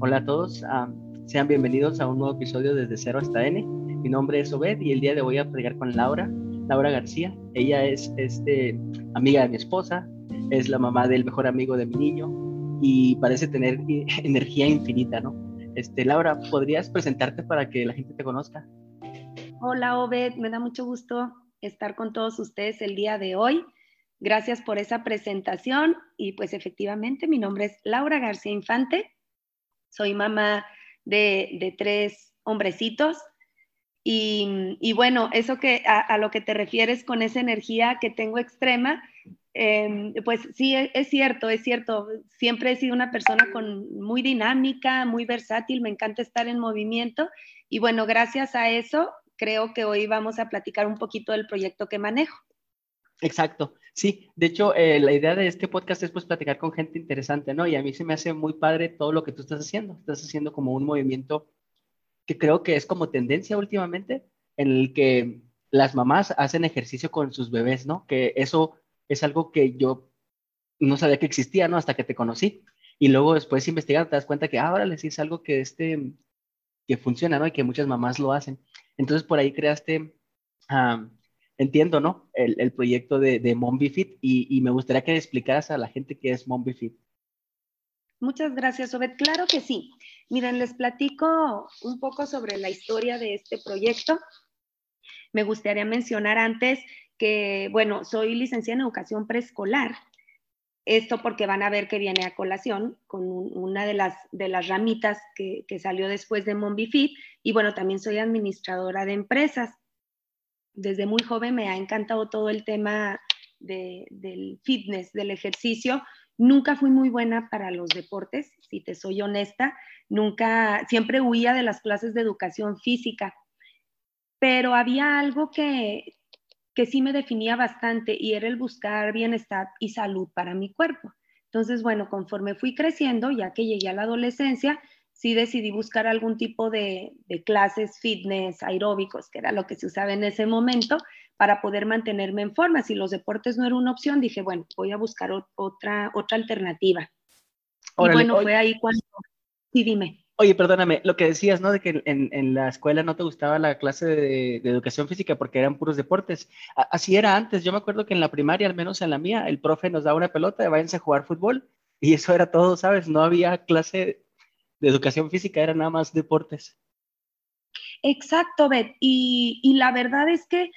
Hola a todos, sean bienvenidos a un nuevo episodio desde Cero hasta N. Mi nombre es Obed y el día de hoy voy a platicar con Laura, Laura García. Ella es este, amiga de mi esposa, es la mamá del mejor amigo de mi niño y parece tener energía infinita, ¿no? Este, Laura, ¿podrías presentarte para que la gente te conozca? Hola Obed, me da mucho gusto estar con todos ustedes el día de hoy. Gracias por esa presentación y pues efectivamente mi nombre es Laura García Infante soy mamá de, tres hombrecitos. Y, bueno, eso que a, lo que te refieres con esa energía que tengo extrema, em, pues sí, es, es, cierto, es cierto. Siempre he sido una persona con, muy dinámica, muy versátil, me encanta estar en movimiento. Y bueno, gracias a eso, creo que hoy vamos a platicar un poquito del proyecto que manejo. Exacto. Sí, de hecho, eh, la idea de este podcast es pues platicar con gente interesante, ¿no? Y a mí se me hace muy padre todo lo que tú estás haciendo. Estás haciendo como un movimiento que creo que es como tendencia últimamente, en el que las mamás hacen ejercicio con sus bebés, ¿no? Que eso es algo que yo no sabía que existía, ¿no? Hasta que te conocí. Y luego después investigando te das cuenta que, ahora les es algo que, este, que funciona, ¿no? Y que muchas mamás lo hacen. Entonces por ahí creaste entiendo, ¿no? El, proyecto de, de MombiFit y, y, me gustaría que explicaras a la gente qué es MombiFit. Muchas gracias, Obed. Claro que sí. Miren, les platico un poco sobre la historia de este proyecto. Me gustaría mencionar antes que, bueno, soy licenciada en educación preescolar. Esto porque van a ver que viene a colación con una de las, de las ramitas que, que salió después de MombiFit. Y bueno, también soy administradora de empresas desde muy joven me ha encantado todo el tema del fitness, del ejercicio. Nunca fui muy buena para los deportes, si te soy honesta. Nunca, siempre huía de las clases de educación física. Pero había algo que, que sí me definía bastante y era el buscar bienestar y salud para mi cuerpo. Entonces, bueno, conforme fui creciendo, ya que llegué a la adolescencia, sí decidí buscar algún tipo de, clases fitness, aeróbicos, que era lo que se usaba en ese momento, para poder mantenerme en forma. Si los deportes no eran una opción, dije, bueno, voy a buscar otra, otra alternativa. y bueno, fue ahí cuando... Sí, dime. Oye, perdóname, lo que decías, ¿no? De que en, la escuela no te gustaba la clase de, educación física porque eran puros deportes. así era antes. Yo me acuerdo que en la primaria, al menos en la mía, el profe nos daba una pelota, váyanse a jugar fútbol. Y eso era todo, ¿sabes? No había clase de educación física, era nada más deportes. Exacto, Beth. Y, y la verdad es que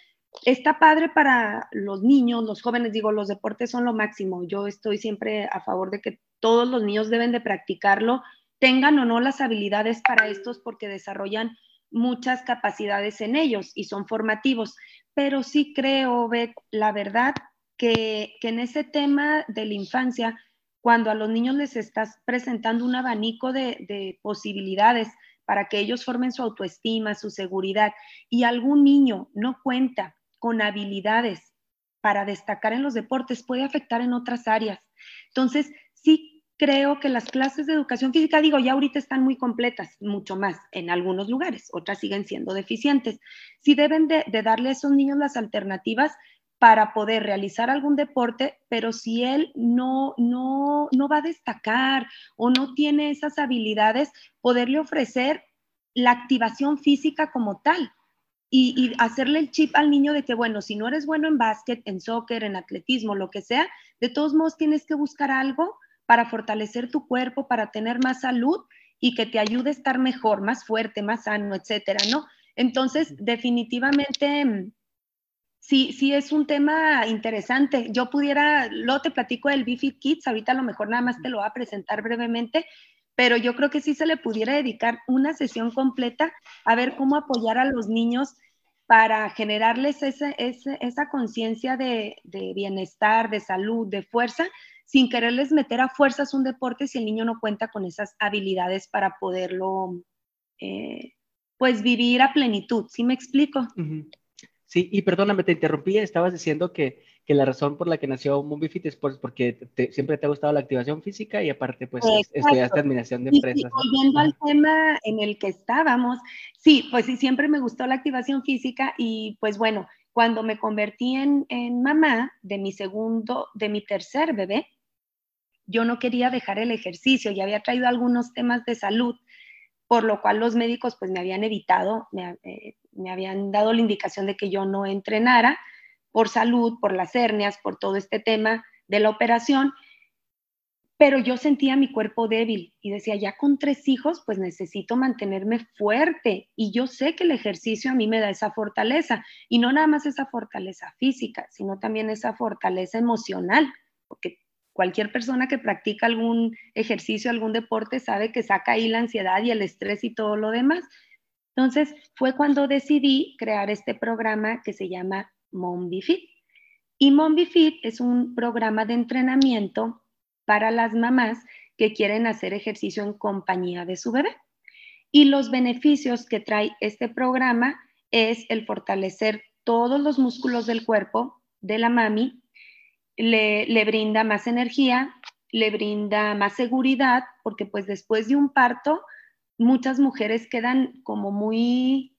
está padre para los niños, los jóvenes, digo, los deportes son lo máximo. Yo estoy siempre a favor de que todos los niños deben de practicarlo, tengan o no las habilidades para estos porque desarrollan muchas capacidades en ellos y son formativos. Pero sí creo, Beth, la verdad, que, que en ese tema de la infancia, cuando a los niños les estás presentando un abanico de, posibilidades para que ellos formen su autoestima, su seguridad, y algún niño no cuenta con habilidades para destacar en los deportes, puede afectar en otras áreas. Entonces, sí creo que las clases de educación física, digo, ya ahorita están muy completas, mucho más en algunos lugares, otras siguen siendo deficientes. Sí deben de darle a esos niños las alternativas para poder realizar algún deporte, pero si él no, no, no va a destacar o no tiene esas habilidades, poderle ofrecer la activación física como tal. Y, hacerle el chip al niño de que, bueno, si no eres bueno en básquet, en soccer, en atletismo, lo que sea, de todos modos tienes que buscar algo para fortalecer tu cuerpo, para tener más salud y que te ayude a estar mejor, más fuerte, más sano, etcétera, ¿no? Entonces, definitivamente sí, sí es un tema interesante. Yo pudiera, lo te platico del BFIT Kids, ahorita a lo mejor nada más te lo voy a presentar brevemente, pero yo creo que sí se le pudiera dedicar una sesión completa a ver cómo apoyar a los niños para generarles ese, esa conciencia de, bienestar, de salud, de fuerza, sin quererles meter a fuerzas un deporte si el niño no cuenta con esas habilidades para poderlo, eh, pues, vivir a plenitud. ¿Sí me explico? Sí, y perdóname, te interrumpí, estabas diciendo que, que la razón por la que nació MovieFit es pues, porque siempre te ha gustado la activación física y aparte pues estudiaste administración de empresas. Y, volviendo al tema en el que estábamos, sí, pues sí, siempre me gustó la activación física y pues bueno, cuando me convertí en, en mamá de mi segundo, de mi tercer bebé, yo no quería dejar el ejercicio y había traído algunos temas de salud, por lo cual los médicos pues me habían evitado, me, eh, me habían dado la indicación de que yo no entrenara por salud, por las hernias, por todo este tema de la operación pero yo sentía mi cuerpo débil y decía, ya con tres hijos, pues necesito mantenerme fuerte y yo sé que el ejercicio a mí me da esa fortaleza y no nada más esa fortaleza física, sino también esa fortaleza emocional, porque cualquier persona que practica algún ejercicio, algún deporte, sabe que saca ahí la ansiedad y el estrés y todo lo demás. Entonces fue cuando decidí crear este programa que se llama MombiFit. Y MombiFit es un programa de entrenamiento para las mamás que quieren hacer ejercicio en compañía de su bebé. Y los beneficios que trae este programa es el fortalecer todos los músculos del cuerpo de la mami, le, le brinda más energía, le brinda más seguridad, porque pues después de un parto, muchas mujeres quedan como muy,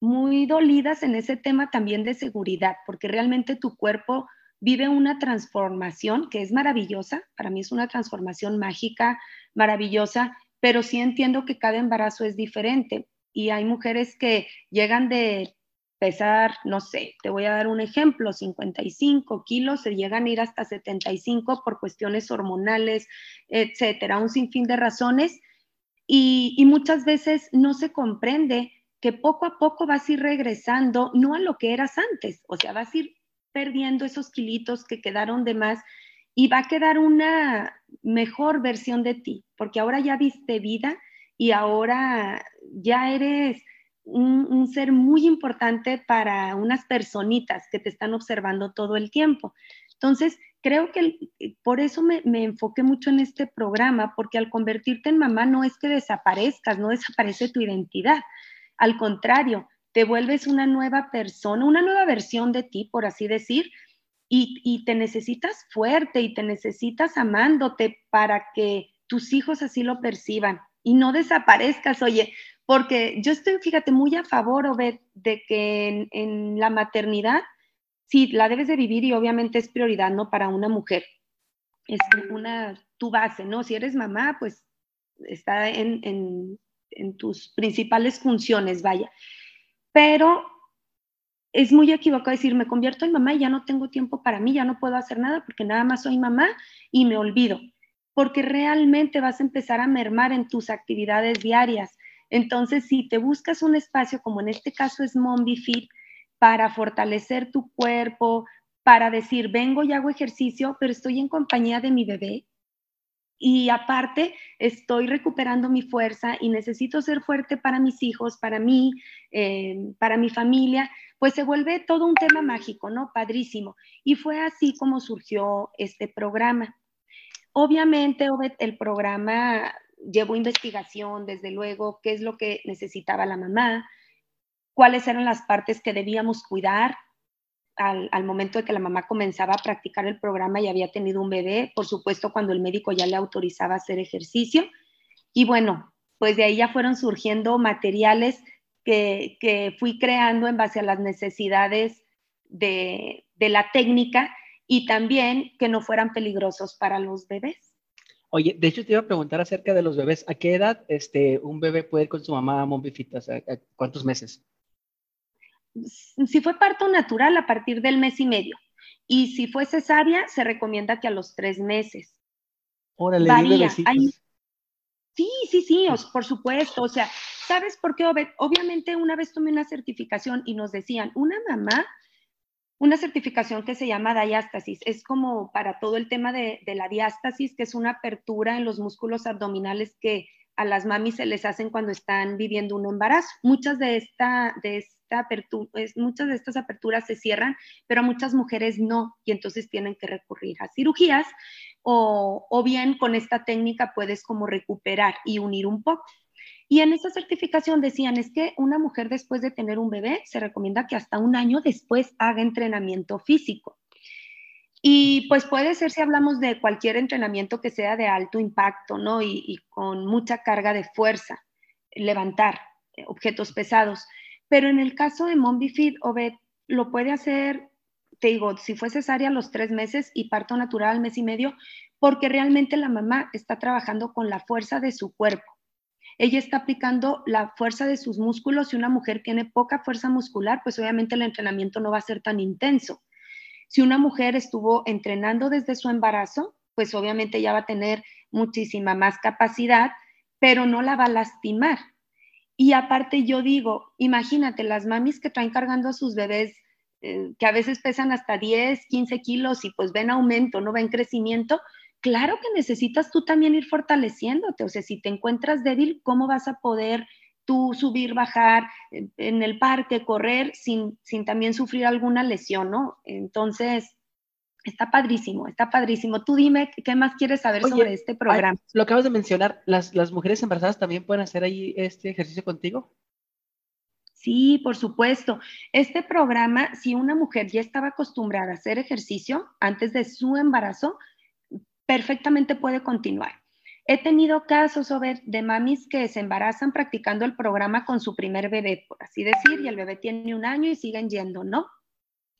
muy dolidas en ese tema también de seguridad, porque realmente tu cuerpo vive una transformación que es maravillosa, para mí es una transformación mágica, maravillosa, pero sí entiendo que cada embarazo es diferente y hay mujeres que llegan de pesar, no sé, te voy a dar un ejemplo, 55 kilos, se llegan a ir hasta 75 por cuestiones hormonales, etcétera, un sinfín de razones y, muchas veces no se comprende que poco a poco vas a ir regresando, no a lo que eras antes, o sea, vas a ir perdiendo esos kilitos que quedaron de más y va a quedar una mejor versión de ti, porque ahora ya viste vida y ahora ya eres un, ser muy importante para unas personitas que te están observando todo el tiempo. Entonces, creo que por eso me, me, enfoqué mucho en este programa, porque al convertirte en mamá no es que desaparezcas, no desaparece tu identidad. Al contrario, te vuelves una nueva persona, una nueva versión de ti, por así decir, y, te necesitas fuerte y te necesitas amándote para que tus hijos así lo perciban y no desaparezcas, oye, porque yo estoy, fíjate, muy a favor, Obed, de que en, la maternidad, sí, la debes de vivir y obviamente es prioridad, ¿no? Para una mujer. Es una, tu base, ¿no? Si eres mamá, pues está en, en tus principales funciones, vaya pero es muy equivocado decir, me convierto en mamá y ya no tengo tiempo para mí, ya no puedo hacer nada porque nada más soy mamá y me olvido, porque realmente vas a empezar a mermar en tus actividades diarias. Entonces, si te buscas un espacio, como en este caso es Mombi Fit, para fortalecer tu cuerpo, para decir, vengo y hago ejercicio, pero estoy en compañía de mi bebé, y aparte estoy recuperando mi fuerza y necesito ser fuerte para mis hijos, para mí, eh, para mi familia, pues se vuelve todo un tema mágico, ¿no? Padrísimo. Y fue así como surgió este programa. Obviamente, el programa llevó investigación, desde luego, qué es lo que necesitaba la mamá, cuáles eran las partes que debíamos cuidar, al, momento de que la mamá comenzaba a practicar el programa y había tenido un bebé, por supuesto cuando el médico ya le autorizaba hacer ejercicio. Y bueno, pues de ahí ya fueron surgiendo materiales que, que fui creando en base a las necesidades de, de, la técnica y también que no fueran peligrosos para los bebés. Oye, de hecho te iba a preguntar acerca de los bebés. ¿A qué edad este, un bebé puede ir con su mamá a Mombifita? ¿Cuántos meses? Si fue parto natural a partir del mes y medio. Y si fue cesárea, se recomienda que a los tres meses. Órale, Varía. Sí, sí, sí, por supuesto. O sea, ¿sabes por qué? Obviamente una vez tomé una certificación y nos decían, una mamá, una certificación que se llama diástasis, es como para todo el tema de, de la diástasis, que es una apertura en los músculos abdominales que a las mamis se les hacen cuando están viviendo un embarazo. Muchas de, esta, de muchas de estas aperturas se cierran, pero muchas mujeres no, y entonces tienen que recurrir a cirugías, o, o bien con esta técnica puedes como recuperar y unir un poco. Y en esa certificación decían, es que una mujer después de tener un bebé se recomienda que hasta un año después haga entrenamiento físico. Y pues puede ser si hablamos de cualquier entrenamiento que sea de alto impacto, ¿no? Y, con mucha carga de fuerza, levantar eh, objetos pesados. Pero en el caso de Mombifid, Obed, lo puede hacer, te digo, si fue cesárea los tres meses y parto natural al mes y medio, porque realmente la mamá está trabajando con la fuerza de su cuerpo. Ella está aplicando la fuerza de sus músculos. Si una mujer tiene poca fuerza muscular, pues obviamente el entrenamiento no va a ser tan intenso. Si una mujer estuvo entrenando desde su embarazo, pues obviamente ya va a tener muchísima más capacidad, pero no la va a lastimar. Y aparte yo digo, imagínate las mamis que traen cargando a sus bebés eh, que a veces pesan hasta 10, 15 kilos y pues ven aumento, no ven crecimiento, claro que necesitas tú también ir fortaleciéndote. O sea, si te encuentras débil, ¿cómo vas a poder tú subir, bajar en el parque, correr sin, sin también sufrir alguna lesión, ¿no? Entonces, está padrísimo, está padrísimo. Tú dime qué más quieres saber sobre este programa. lo acabas de mencionar, ¿las, ¿las mujeres embarazadas también pueden hacer ahí este ejercicio contigo? Sí, por supuesto. Este programa, si una mujer ya estaba acostumbrada a hacer ejercicio antes de su embarazo, perfectamente puede continuar. He tenido casos de mamis que se embarazan practicando el programa con su primer bebé, por así decir, y el bebé tiene un año y siguen yendo, ¿no?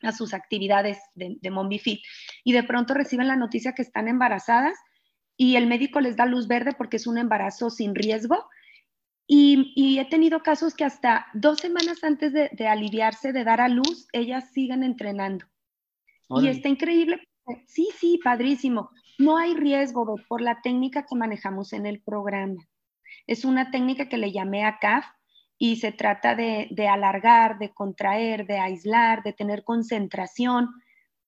A sus actividades de, de Fit. Y de pronto reciben la noticia que están embarazadas y el médico les da luz verde porque es un embarazo sin riesgo. Y, he tenido casos que hasta dos semanas antes de, de, aliviarse, de dar a luz, ellas siguen entrenando. Y está increíble. Sí, sí, padrísimo. No hay riesgo por la técnica que manejamos en el programa. Es una técnica que le llamé a CAF y se trata de, alargar, de contraer, de aislar, de tener concentración,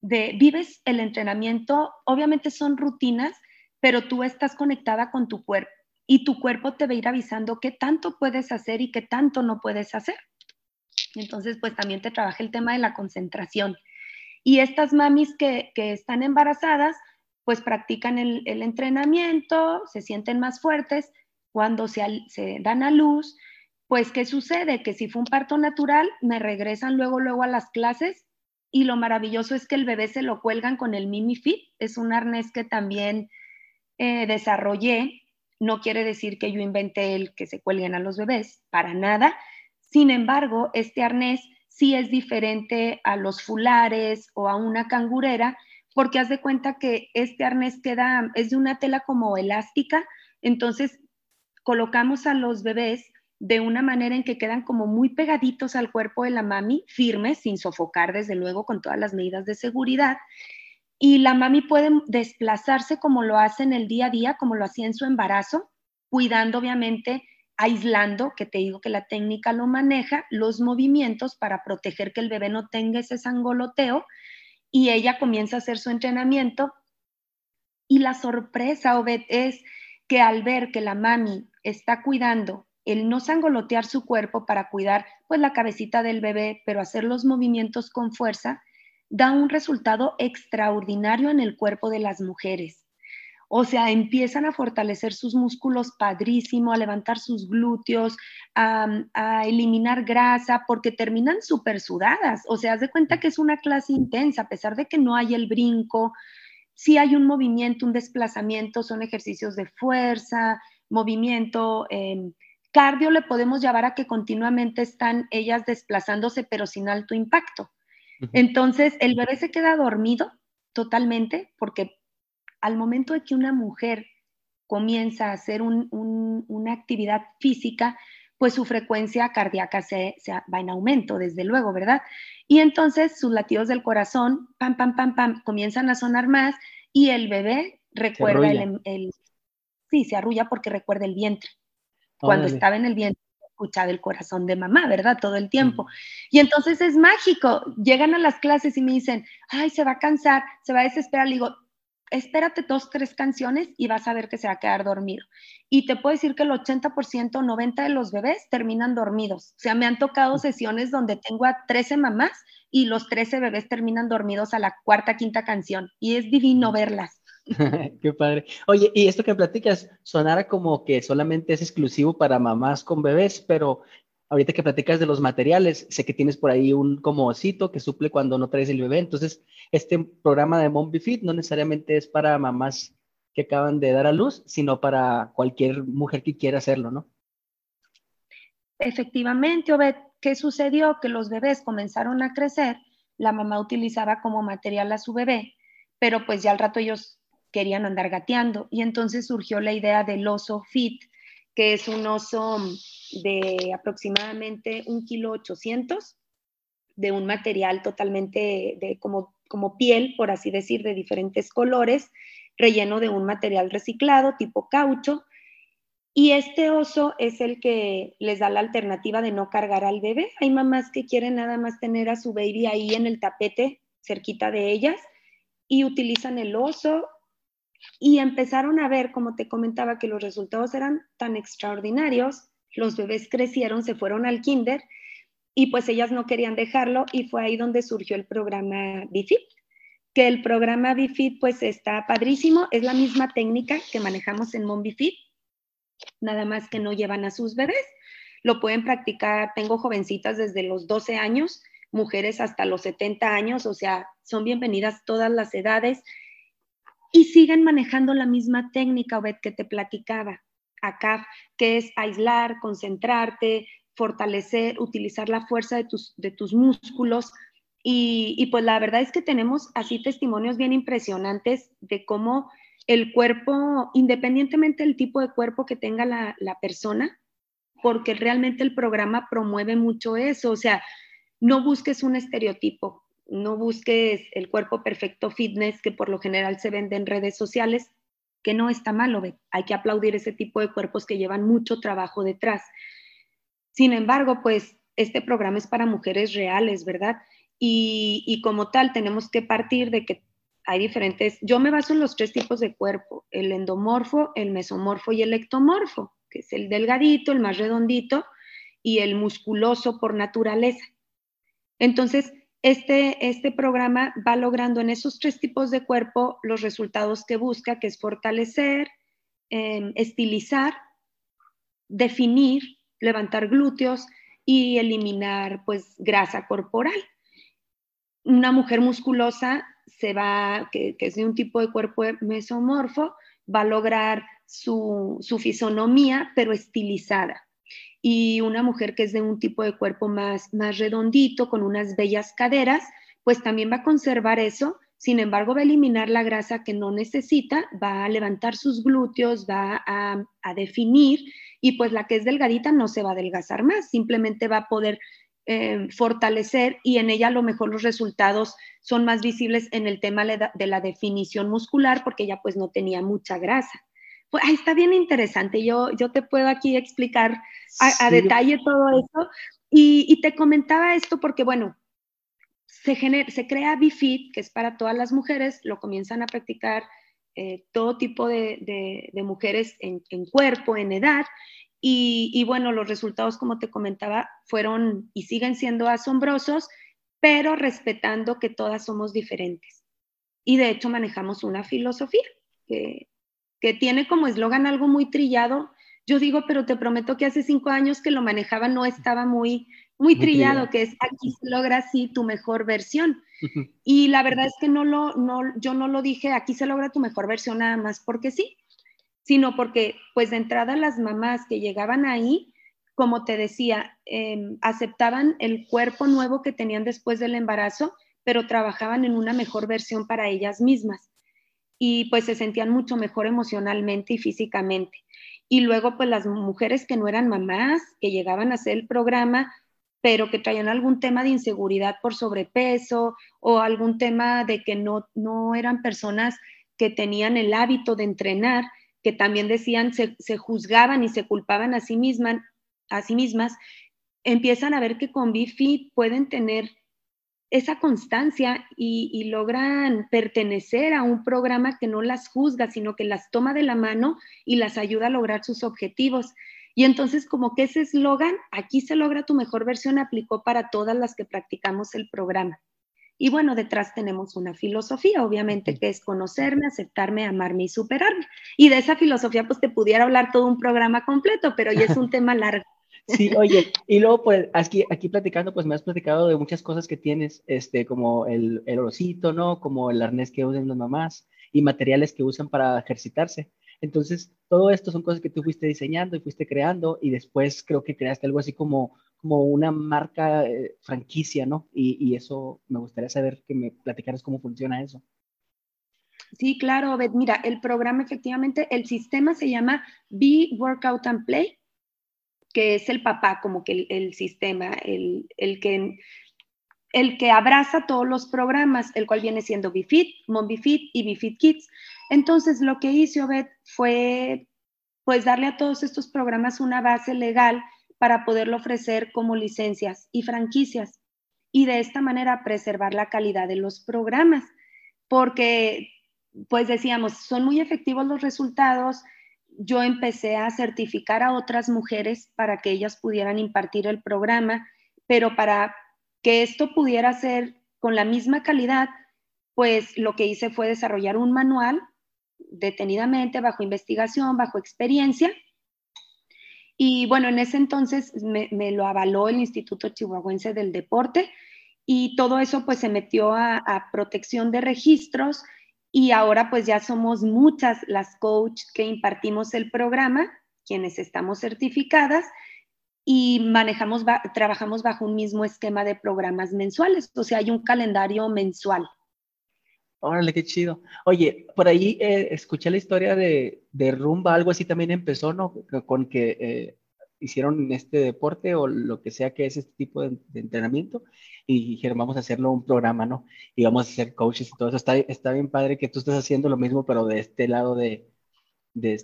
de vives el entrenamiento, obviamente son rutinas, pero tú estás conectada con tu cuerpo y tu cuerpo te va a ir avisando qué tanto puedes hacer y qué tanto no puedes hacer. Entonces, pues también te trabaja el tema de la concentración. Y estas mamis que, que están embarazadas, pues practican el, entrenamiento, se sienten más fuertes. Cuando se, dan a luz, pues ¿qué sucede? Que si fue un parto natural, me regresan luego, luego a las clases y lo maravilloso es que el bebé se lo cuelgan con el Mimi Fit. Es un arnés que también eh, desarrollé. No quiere decir que yo inventé el que se cuelguen a los bebés, para nada. Sin embargo, este arnés sí es diferente a los fulares o a una cangurera porque haz de cuenta que este arnés queda, es de una tela como elástica, entonces colocamos a los bebés de una manera en que quedan como muy pegaditos al cuerpo de la mami, firmes, sin sofocar, desde luego, con todas las medidas de seguridad. Y la mami puede desplazarse como lo hace en el día a día, como lo hacía en su embarazo, cuidando obviamente, aislando, que te digo que la técnica lo maneja, los movimientos para proteger que el bebé no tenga ese sangoloteo y ella comienza a hacer su entrenamiento. Y la sorpresa, Obed, es que al ver que la mami está cuidando el no sangolotear su cuerpo para cuidar pues la cabecita del bebé, pero hacer los movimientos con fuerza, da un resultado extraordinario en el cuerpo de las mujeres. O sea, empiezan a fortalecer sus músculos padrísimo, a levantar sus glúteos, a, eliminar grasa, porque terminan súper sudadas. O sea, haz de cuenta que es una clase intensa, a pesar de que no hay el brinco, sí hay un movimiento, un desplazamiento, son ejercicios de fuerza, movimiento. Em, cardio le podemos llevar a que continuamente están ellas desplazándose, pero sin alto impacto. Entonces, el bebé se queda dormido totalmente porque al momento de que una mujer comienza a hacer una actividad física, pues su frecuencia cardíaca se, va en aumento, desde luego, ¿verdad? Y entonces sus latidos del corazón, pam, pam, pam, pam, comienzan a sonar más y el bebé recuerda el, Sí, se arrulla porque recuerda el vientre. Cuando estaba en el vientre, escuchaba el corazón de mamá, ¿verdad? Todo el tiempo. Y entonces es mágico. Llegan a las clases y me dicen, ay, se va a cansar, se va a desesperar. Le digo, espérate dos, tres canciones y vas a ver que se va a quedar dormido. Y te puedo decir que el 80%, 90% de los bebés terminan dormidos. O sea, me han tocado sesiones donde tengo a 13 mamás y los 13 bebés terminan dormidos a la cuarta, quinta canción. Y es divino verlas. Qué padre. Oye, y esto que platicas sonara como que solamente es exclusivo para mamás con bebés, pero ahorita que platicas de los materiales, sé que tienes por ahí un como osito que suple cuando no traes el bebé. Entonces, este programa de Mom Fit no necesariamente es para mamás que acaban de dar a luz, sino para cualquier mujer que quiera hacerlo, ¿no? Efectivamente, Obed, ¿qué sucedió? Que los bebés comenzaron a crecer, la mamá utilizaba como material a su bebé, pero pues ya al rato ellos querían andar gateando. Y entonces surgió la idea del oso fit, que es un oso de aproximadamente un kilo ochocientos, de un material totalmente de como, como piel, por así decir, de diferentes colores, relleno de un material reciclado tipo caucho. Y este oso es el que les da la alternativa de no cargar al bebé. Hay mamás que quieren nada más tener a su baby ahí en el tapete, cerquita de ellas, y utilizan el oso y empezaron a ver, como te comentaba, que los resultados eran tan extraordinarios. Los bebés crecieron, se fueron al kinder y pues ellas no querían dejarlo y fue ahí donde surgió el programa BIFIT, que el programa BIFIT pues está padrísimo, es la misma técnica que manejamos en MonBIFIT, nada más que no llevan a sus bebés. Lo pueden practicar, tengo jovencitas desde los 12 años, mujeres hasta los 70 años, o sea, son bienvenidas todas las edades y siguen manejando la misma técnica, Obed, que te platicaba acá, que es aislar, concentrarte, fortalecer, utilizar la fuerza de tus, de tus músculos. Y, pues la verdad es que tenemos así testimonios bien impresionantes de cómo el cuerpo, independientemente del tipo de cuerpo que tenga la, la persona, porque realmente el programa promueve mucho eso, o sea, no busques un estereotipo, no busques el cuerpo perfecto fitness que por lo general se vende en redes sociales, que no está malo, hay que aplaudir ese tipo de cuerpos que llevan mucho trabajo detrás. Sin embargo, pues este programa es para mujeres reales, ¿verdad? Y, y, como tal tenemos que partir de que hay diferentes, yo me baso en los tres tipos de cuerpo, el endomorfo, el mesomorfo y el ectomorfo, que es el delgadito, el más redondito y el musculoso por naturaleza. Entonces, este, este programa va logrando en esos tres tipos de cuerpo los resultados que busca, que es fortalecer, em, estilizar, definir, levantar glúteos y eliminar pues grasa corporal. Una mujer musculosa se va, que, es de un tipo de cuerpo mesomorfo, va a lograr su, su fisonomía, pero estilizada y una mujer que es de un tipo de cuerpo más, más redondito, con unas bellas caderas, pues también va a conservar eso, sin embargo va a eliminar la grasa que no necesita, va a levantar sus glúteos, va a, definir y pues la que es delgadita no se va a adelgazar más, simplemente va a poder eh, fortalecer y en ella a lo mejor los resultados son más visibles en el tema de la definición muscular porque ella pues no tenía mucha grasa. Pues, está bien interesante. Yo, yo te puedo aquí explicar a, detalle todo eso. Y, te comentaba esto porque, bueno, se, se crea BIFIT, que es para todas las mujeres, lo comienzan a practicar eh, todo tipo de, mujeres en, cuerpo, en edad. Y, y, bueno, los resultados, como te comentaba, fueron y siguen siendo asombrosos, pero respetando que todas somos diferentes. Y de hecho manejamos una filosofía que que tiene como eslogan algo muy trillado. Yo digo, pero te prometo que hace cinco años que lo manejaba no estaba muy, muy, trillado, que es aquí se logra así tu mejor versión. Y la verdad es que no lo, no, yo no lo dije, aquí se logra tu mejor versión nada más porque sí, sino porque pues de entrada las mamás que llegaban ahí, como te decía, em, aceptaban el cuerpo nuevo que tenían después del embarazo, pero trabajaban en una mejor versión para ellas mismas y pues se sentían mucho mejor emocionalmente y físicamente. Y luego pues las mujeres que no eran mamás, que llegaban a hacer el programa, pero que traían algún tema de inseguridad por sobrepeso o algún tema de que no, no eran personas que tenían el hábito de entrenar, que también decían, se, se juzgaban y se culpaban a sí, mismas, a sí mismas, empiezan a ver que con BIFI pueden tener esa constancia y, logran pertenecer a un programa que no las juzga, sino que las toma de la mano y las ayuda a lograr sus objetivos. Y entonces como que ese eslogan, aquí se logra tu mejor versión, aplicó para todas las que practicamos el programa. Y bueno, detrás tenemos una filosofía, obviamente, que es conocerme, aceptarme, amarme y superarme. Y de esa filosofía, pues te pudiera hablar todo un programa completo, pero ya es un tema largo. Sí, oye, y luego pues aquí, aquí platicando, pues me has platicado de muchas cosas que tienes, este, como el, el orocito, ¿no? Como el arnés que usan las mamás y materiales que usan para ejercitarse. Entonces, todo esto son cosas que tú fuiste diseñando y fuiste creando y después creo que creaste algo así como, como una marca eh, franquicia, ¿no? Y, y, eso me gustaría saber que me platicaras cómo funciona eso. Sí, claro, Mira, el programa efectivamente, el sistema se llama Be Workout and Play, que es el papá, como que el, sistema, el, que, el que abraza todos los programas, el cual viene siendo BeFit, MonBeFit y BeFit Kids. Entonces, lo que hizo Obed fue pues darle a todos estos programas una base legal para poderlo ofrecer como licencias y franquicias y de esta manera preservar la calidad de los programas, porque pues decíamos, son muy efectivos los resultados. Yo empecé a certificar a otras mujeres para que ellas pudieran impartir el programa, pero para que esto pudiera ser con la misma calidad, pues lo que hice fue desarrollar un manual detenidamente, bajo investigación, bajo experiencia. Y bueno, en ese entonces me, lo avaló el Instituto Chihuahuense del Deporte y todo eso pues se metió a, a protección de registros y ahora pues ya somos muchas las coach que impartimos el programa, quienes estamos certificadas y manejamos, trabajamos bajo un mismo esquema de programas mensuales, o sea, hay un calendario mensual. Órale, qué chido. Oye, por ahí eh, escuché la historia de, de, Rumba, algo así también empezó, ¿no? Con que eh, hicieron este deporte o lo que sea que es este tipo de, entrenamiento y dijeron, vamos a hacerlo un programa, ¿no? Y vamos a ser coaches y todo eso. Está, está bien padre que tú estés haciendo lo mismo, pero de este lado de, de,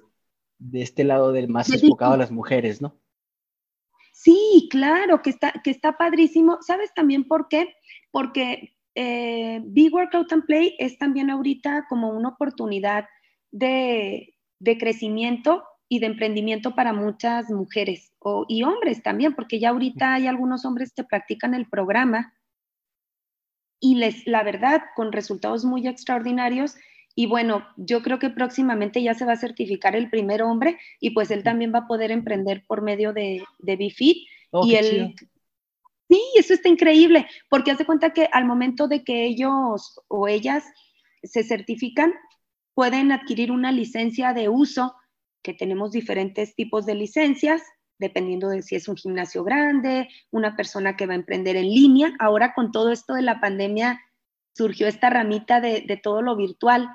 de este lado del más enfocado a las mujeres, ¿no? Sí, claro, que está, que está padrísimo. ¿Sabes también por qué? Porque eh, Big Workout and Play es también ahorita como una oportunidad de, de crecimiento y de emprendimiento para muchas mujeres o, y hombres también, porque ya ahorita hay algunos hombres que practican el programa y les, la verdad, con resultados muy extraordinarios. Y bueno, yo creo que próximamente ya se va a certificar el primer hombre y pues él también va a poder emprender por medio de, de BFIT. Oh, y él, sí, eso está increíble, porque hace cuenta que al momento de que ellos o ellas se certifican, pueden adquirir una licencia de uso que tenemos diferentes tipos de licencias, dependiendo de si es un gimnasio grande, una persona que va a emprender en línea. Ahora con todo esto de la pandemia surgió esta ramita de, todo lo virtual,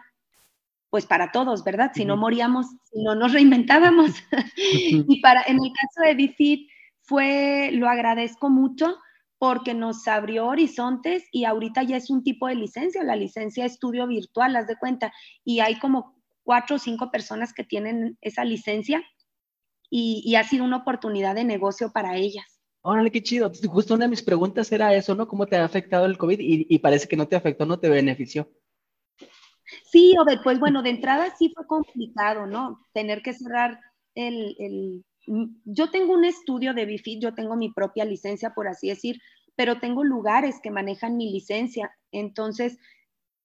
pues para todos, ¿verdad? Si no moríamos, si no nos reinventábamos. y para, en el caso de Bifit fue, lo agradezco mucho porque nos abrió horizontes y ahorita ya es un tipo de licencia, la licencia estudio virtual, haz de cuenta, y hay como cuatro o cinco personas que tienen esa licencia y, ha sido una oportunidad de negocio para ellas. Órale, qué chido. Justo una de mis preguntas era eso, ¿no? ¿Cómo te ha afectado el COVID? Y, parece que no te afectó, no te benefició. Sí, Obed, pues bueno, de entrada sí fue complicado, ¿no? Tener que cerrar el, el... Yo tengo un estudio de BIFIT, yo tengo mi propia licencia, por así decir, pero tengo lugares que manejan mi licencia. Entonces,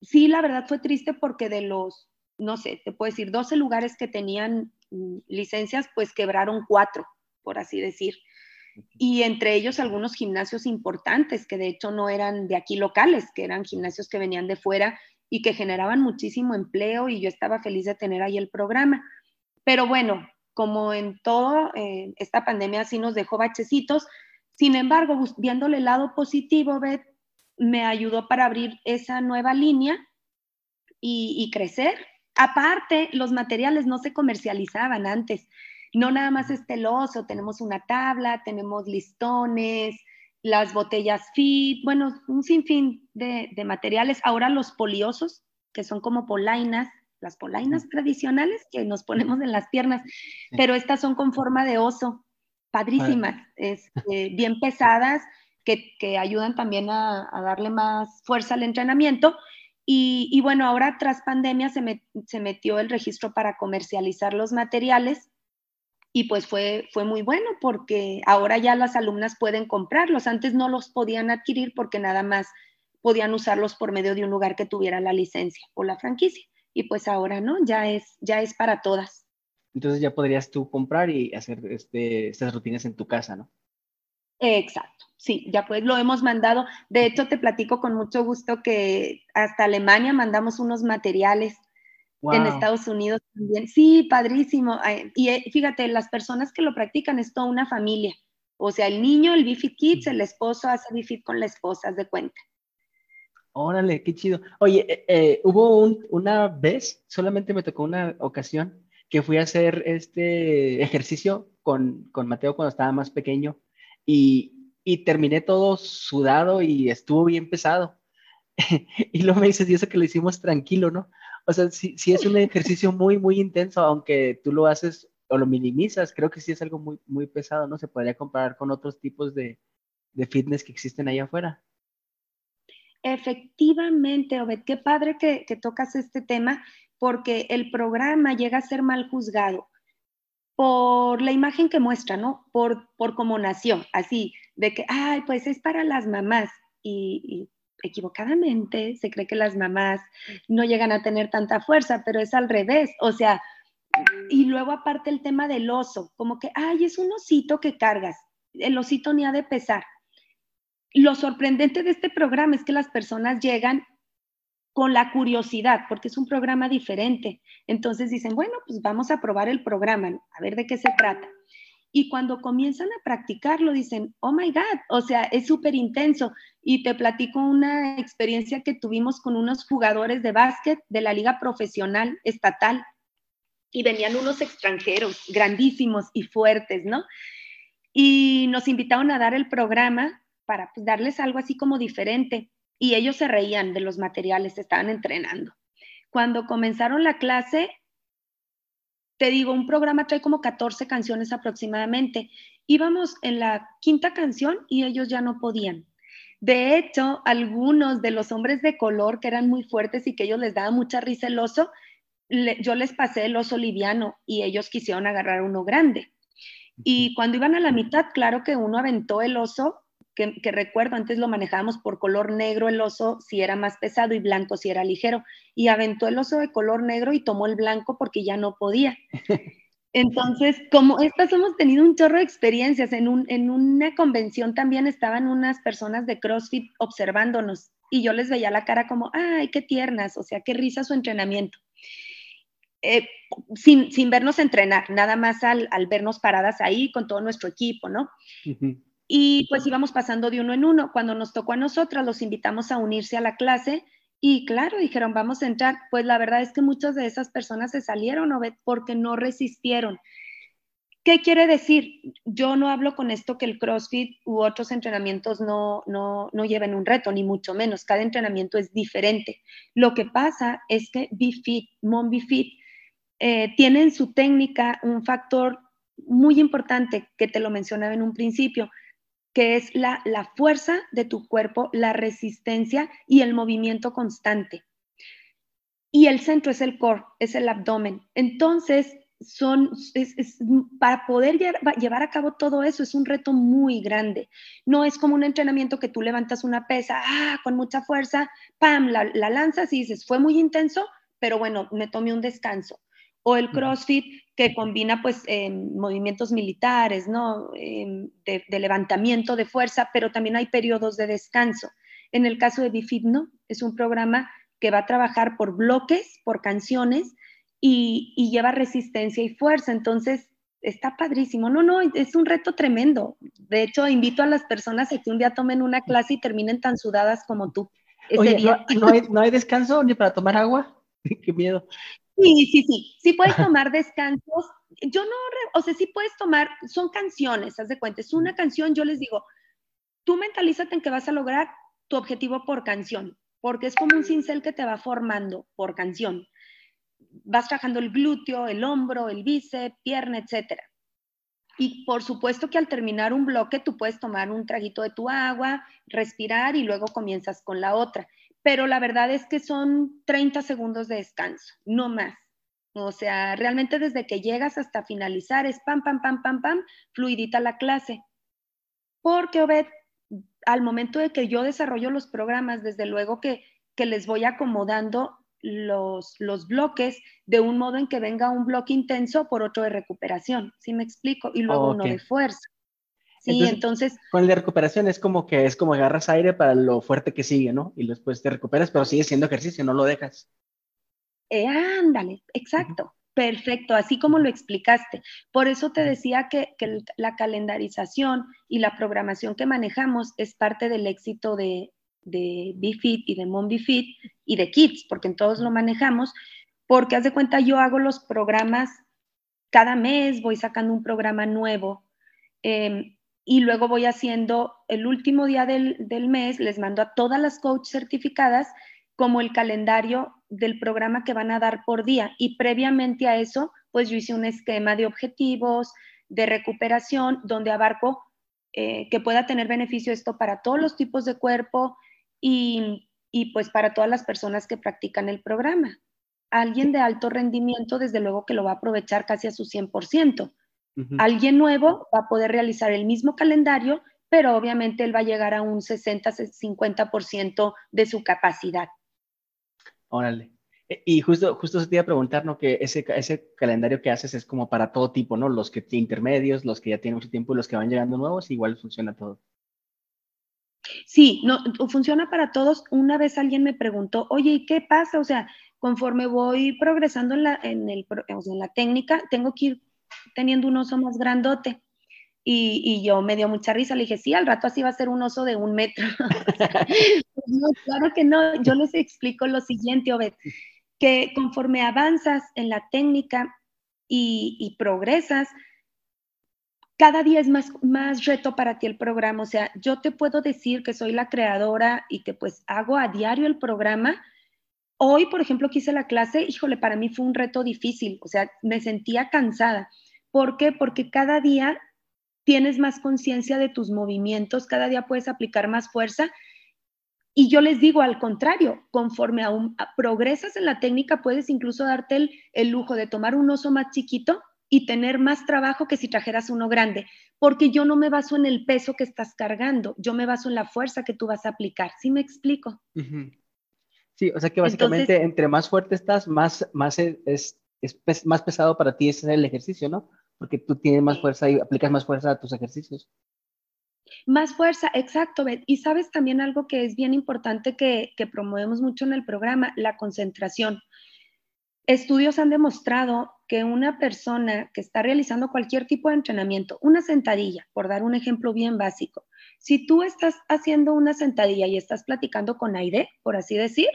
sí, la verdad fue triste porque de los no sé, te puedo decir, 12 lugares que tenían mm, licencias, pues quebraron cuatro, por así decir. Y entre ellos algunos gimnasios importantes, que de hecho no eran de aquí locales, que eran gimnasios que venían de fuera y que generaban muchísimo empleo y yo estaba feliz de tener ahí el programa. Pero bueno, como en todo, eh, esta pandemia sí nos dejó bachecitos. Sin embargo, viéndole el lado positivo, Beth, me ayudó para abrir esa nueva línea y, y crecer Aparte, los materiales no se comercializaban antes. No nada más este loso, tenemos una tabla, tenemos listones, las botellas fit, bueno, un sinfín de, de materiales. Ahora los poliosos, que son como polainas, las polainas tradicionales que nos ponemos en las piernas, pero estas son con forma de oso, padrísimas, este, bien pesadas, que, que ayudan también a, a, darle más fuerza al entrenamiento y, bueno, ahora tras pandemia se, metió el registro para comercializar los materiales y pues fue, fue muy bueno porque ahora ya las alumnas pueden comprarlos. Antes no los podían adquirir porque nada más podían usarlos por medio de un lugar que tuviera la licencia o la franquicia. Y pues ahora no, ya es, ya es para todas. Entonces ya podrías tú comprar y hacer este, estas rutinas en tu casa, ¿no? Exacto, sí, ya pues lo hemos mandado. De hecho, te platico con mucho gusto que hasta Alemania mandamos unos materiales en Estados Unidos también. Sí, padrísimo. Y eh, fíjate, las personas que lo practican es toda una familia. O sea, el niño, el Bifit Kids, el esposo hace Bifit con la esposa, de cuenta. Órale, qué chido. Oye, eh, eh, hubo una vez, solamente me tocó una ocasión, que fui a hacer este ejercicio con, con Mateo cuando estaba más pequeño y, y, terminé todo sudado y estuvo bien pesado. y luego me dices, y eso que lo hicimos tranquilo, ¿no? O sea, sí, sí, es un ejercicio muy, muy intenso, aunque tú lo haces o lo minimizas, creo que sí es algo muy, muy pesado, ¿no? Se podría comparar con otros tipos de, de fitness que existen ahí afuera. Efectivamente, Obed, qué padre que, que, tocas este tema, porque el programa llega a ser mal juzgado por la imagen que muestra, ¿no? Por, por cómo nació, así, de que, ay, pues es para las mamás. Y, equivocadamente se cree que las mamás no llegan a tener tanta fuerza, pero es al revés. O sea, y luego aparte el tema del oso, como que, ay, es un osito que cargas, el osito ni ha de pesar. Lo sorprendente de este programa es que las personas llegan con la curiosidad, porque es un programa diferente. Entonces dicen, bueno, pues vamos a probar el programa, a ver de qué se trata. Y cuando comienzan a practicarlo, dicen, oh my God, o sea, es súper intenso. Y te platico una experiencia que tuvimos con unos jugadores de básquet de la liga profesional estatal. Y venían unos extranjeros grandísimos y fuertes, ¿no? Y nos invitaron a dar el programa para pues, darles algo así como diferente y ellos se reían de los materiales, estaban entrenando. Cuando comenzaron la clase, te digo, un programa trae como 14 canciones aproximadamente. Íbamos en la quinta canción y ellos ya no podían. De hecho, algunos de los hombres de color que eran muy fuertes y que ellos les daba mucha risa el oso, yo les pasé el oso liviano y ellos quisieron agarrar uno grande. Y cuando iban a la mitad, claro que uno aventó el oso que, recuerdo, antes lo manejábamos por color negro el oso si era más pesado y blanco si era ligero. Y aventó el oso de color negro y tomó el blanco porque ya no podía. Entonces, como estas hemos tenido un chorro de experiencias, en, un, en una convención también estaban unas personas de CrossFit observándonos y yo les veía la cara como, ay, qué tiernas, o sea, qué risa su entrenamiento. Eh, sin, sin, vernos entrenar, nada más al, al, vernos paradas ahí con todo nuestro equipo, ¿no? Y pues íbamos pasando de uno en uno. Cuando nos tocó a nosotras, los invitamos a unirse a la clase y claro, dijeron, vamos a entrar. Pues la verdad es que muchas de esas personas se salieron porque no resistieron. ¿Qué quiere decir? Yo no hablo con esto que el CrossFit u otros entrenamientos no, no, no lleven un reto, ni mucho menos. Cada entrenamiento es diferente. Lo que pasa es que BeFit, Mom BeFit, eh, tienen su técnica un factor muy importante que te lo mencionaba en un principio, que es la, fuerza de tu cuerpo, la resistencia y el movimiento constante. Y el centro es el core, es el abdomen. Entonces, son, para poder llevar a cabo todo eso es un reto muy grande. No es como un entrenamiento que tú levantas una pesa ah, con mucha fuerza, pam, la, la lanzas y dices, fue muy intenso, pero bueno, me tomé un descanso o el CrossFit que combina pues movimientos militares, ¿no? de, levantamiento de fuerza, pero también hay periodos de descanso. En el caso de Bifit, no, es un programa que va a trabajar por bloques, por canciones y, lleva resistencia y fuerza. Entonces, está padrísimo. No, no, es un reto tremendo. De hecho, invito a las personas a que un día tomen una clase y terminen tan sudadas como tú. Ese día. ¿no, hay, ¿no, hay, descanso ni para tomar agua? Qué miedo. Sí, sí, sí, sí puedes tomar descansos. Yo no, o sea, sí puedes tomar, son canciones, haz de cuenta, es una canción, yo les digo, tú mentalízate en que vas a lograr tu objetivo por canción, porque es como un cincel que te va formando por canción. Vas trabajando el glúteo, el hombro, el bíceps, pierna, etcétera. Y por supuesto que al terminar un bloque tú puedes tomar un traguito de tu agua, respirar y luego comienzas con la otra pero la verdad es que son 30 segundos de descanso, no más. O sea, realmente desde que llegas hasta finalizar es pam, pam, pam, pam, pam, fluidita la clase. Porque, Obed, al momento de que yo desarrollo los programas, desde luego que, que les voy acomodando los, los bloques de un modo en que venga un bloque intenso por otro de recuperación, ¿sí me explico? Y luego uno de fuerza. Sí, entonces, Con el de recuperación es como que es como agarras aire para lo fuerte que sigue, ¿no? Y después te recuperas, pero sigue siendo ejercicio, no lo dejas. Eh, ándale, exacto. Perfecto, así como lo explicaste. Por eso te decía que, la calendarización y la programación que manejamos es parte del éxito de, de BFIT y de MonBFit y de Kids, porque en todos lo manejamos, porque haz de cuenta yo hago los programas cada mes, voy sacando un programa nuevo em, y luego voy haciendo el último día del, del mes, les mando a todas las coach certificadas como el calendario del programa que van a dar por día y previamente a eso, pues yo hice un esquema de objetivos, de recuperación, donde abarco eh, que pueda tener beneficio esto para todos los tipos de cuerpo y, pues para todas las personas que practican el programa. Alguien de alto rendimiento, desde luego que lo va a aprovechar casi a su 100%. Alguien nuevo va a poder realizar el mismo calendario, pero obviamente él va a llegar a un 60-50% de su capacidad. Órale. Eh, y justo, justo se te iba a preguntar, ¿no? Que ese, ese calendario que haces es como para todo tipo, ¿no? Los que intermedios, los que ya tienen mucho tiempo y los que van llegando nuevos, igual funciona todo. Sí, no, funciona para todos. Una vez alguien me preguntó, oye, ¿y qué pasa? O sea, conforme voy progresando en la, en el, en la técnica, tengo que ir teniendo un oso más grandote. Y, y, yo me dio mucha risa, le dije, sí, al rato así va a ser un oso de un metro. no, claro que no, yo les explico lo siguiente, Obed que conforme avanzas en la técnica y, progresas, cada día es más, más reto para ti el programa. O sea, yo te puedo decir que soy la creadora y que pues hago a diario el programa. Hoy, por ejemplo, que hice la clase, híjole, para mí fue un reto difícil. O sea, me sentía cansada. ¿Por qué? Porque cada día tienes más conciencia de tus movimientos, cada día puedes aplicar más fuerza y yo les digo al contrario, conforme aún progresas en la técnica, puedes incluso darte el, lujo de tomar un oso más chiquito y tener más trabajo que si trajeras uno grande, porque yo no me baso en el peso que estás cargando, yo me baso en la fuerza que tú vas a aplicar. ¿Sí me explico? Sí, o sea que básicamente entre más fuerte estás, más, más es, es, más pesado para ti ese el ejercicio, ¿no? Porque tú tienes más fuerza y aplicas más fuerza a tus ejercicios. Más fuerza, exacto, Y sabes también algo que es bien importante que, que promovemos mucho en el programa, la concentración. Estudios han demostrado que una persona que está realizando cualquier tipo de entrenamiento, una sentadilla, por dar un ejemplo bien básico, si tú estás haciendo una sentadilla y estás platicando con aire, por así decir,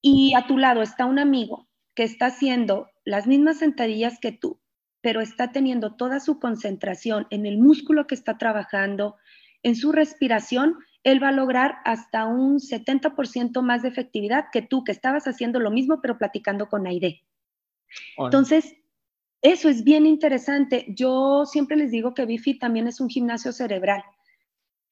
y a tu lado está un amigo que está haciendo las mismas sentadillas que tú, pero está teniendo toda su concentración en el músculo que está trabajando, en su respiración, él va a lograr hasta un 70% más de efectividad que tú, que estabas haciendo lo mismo, pero platicando con Aide. Entonces, eso es bien interesante. Yo siempre les digo que Bifi también es un gimnasio cerebral,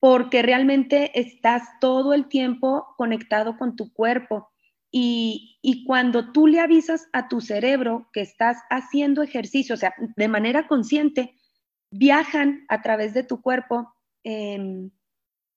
porque realmente estás todo el tiempo conectado con tu cuerpo. Y, cuando tú le avisas a tu cerebro que estás haciendo ejercicio, o sea, de manera consciente, viajan a través de tu cuerpo.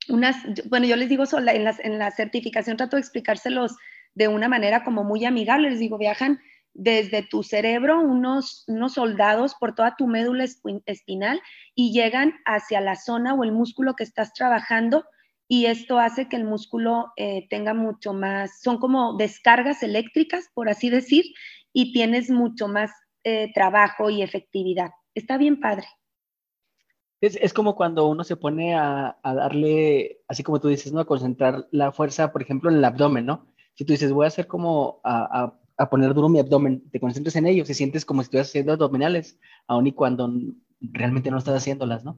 unas, bueno, yo les digo, en la, en la certificación trato de explicárselos de una manera como muy amigable, les digo, viajan desde tu cerebro unos, unos soldados por toda tu médula espinal y llegan hacia la zona o el músculo que estás trabajando y esto hace que el músculo eh, tenga mucho más, son como descargas eléctricas, por así decir, y tienes mucho más eh, trabajo y efectividad. Está bien padre. Es, como cuando uno se pone a, darle, así como tú dices, ¿no? A concentrar la fuerza, por ejemplo, en el abdomen, ¿no? Si tú dices, voy a hacer como a, a poner duro mi abdomen, te concentras en ello, te sientes como si estuvieras haciendo abdominales, aun y cuando realmente no estás haciéndolas, ¿no?